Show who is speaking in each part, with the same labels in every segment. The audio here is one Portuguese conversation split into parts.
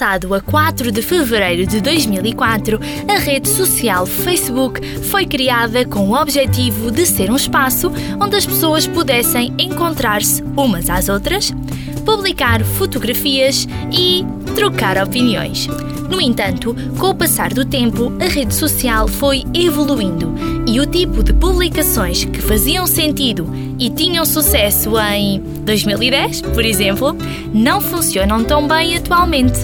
Speaker 1: Lançado a 4 de fevereiro de 2004, a rede social Facebook foi criada com o objetivo de ser um espaço onde as pessoas pudessem encontrar-se umas às outras, publicar fotografias e trocar opiniões. No entanto, com o passar do tempo, a rede social foi evoluindo e o tipo de publicações que faziam sentido e tinham sucesso em 2010, por exemplo, não funcionam tão bem atualmente.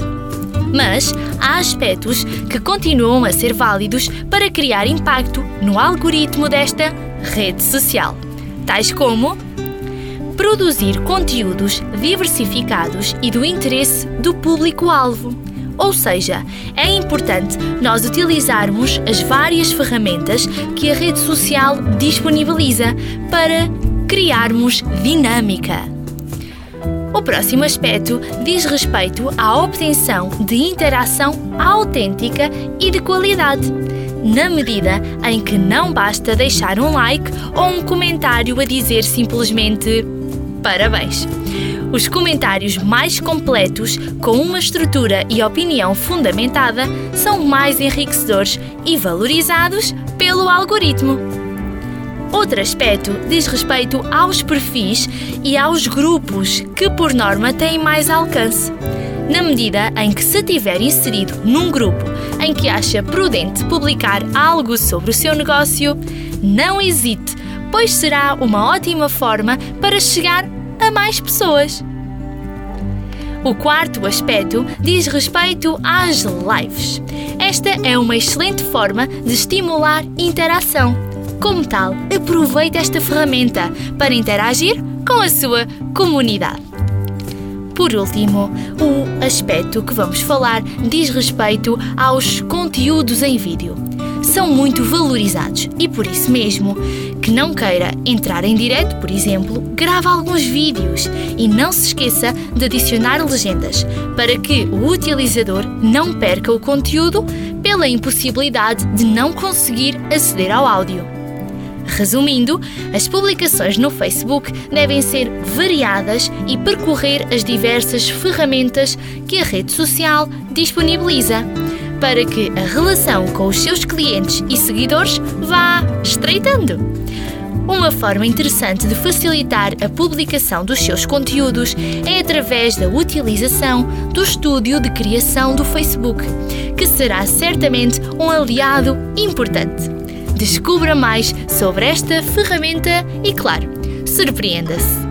Speaker 1: Mas há aspectos que continuam a ser válidos para criar impacto no algoritmo desta rede social, tais como produzir conteúdos diversificados e do interesse do público-alvo ou seja, é importante nós utilizarmos as várias ferramentas que a rede social disponibiliza para criarmos dinâmica. O próximo aspecto diz respeito à obtenção de interação autêntica e de qualidade, na medida em que não basta deixar um like ou um comentário a dizer simplesmente parabéns. Os comentários mais completos, com uma estrutura e opinião fundamentada, são mais enriquecedores e valorizados pelo algoritmo. Outro aspecto diz respeito aos perfis e aos grupos que, por norma, têm mais alcance. Na medida em que se tiver inserido num grupo em que acha prudente publicar algo sobre o seu negócio, não hesite, pois será uma ótima forma para chegar a mais pessoas. O quarto aspecto diz respeito às lives. Esta é uma excelente forma de estimular interação. Como tal, aproveite esta ferramenta para interagir com a sua comunidade. Por último, o aspecto que vamos falar diz respeito aos conteúdos em vídeo são muito valorizados e por isso mesmo que não queira entrar em direto, por exemplo, grave alguns vídeos e não se esqueça de adicionar legendas para que o utilizador não perca o conteúdo pela impossibilidade de não conseguir aceder ao áudio. Resumindo, as publicações no Facebook devem ser variadas e percorrer as diversas ferramentas que a rede social disponibiliza para que a relação com os seus clientes e seguidores vá estreitando. Uma forma interessante de facilitar a publicação dos seus conteúdos é através da utilização do estúdio de criação do Facebook, que será certamente um aliado importante. Descubra mais sobre esta ferramenta e, claro, surpreenda-se!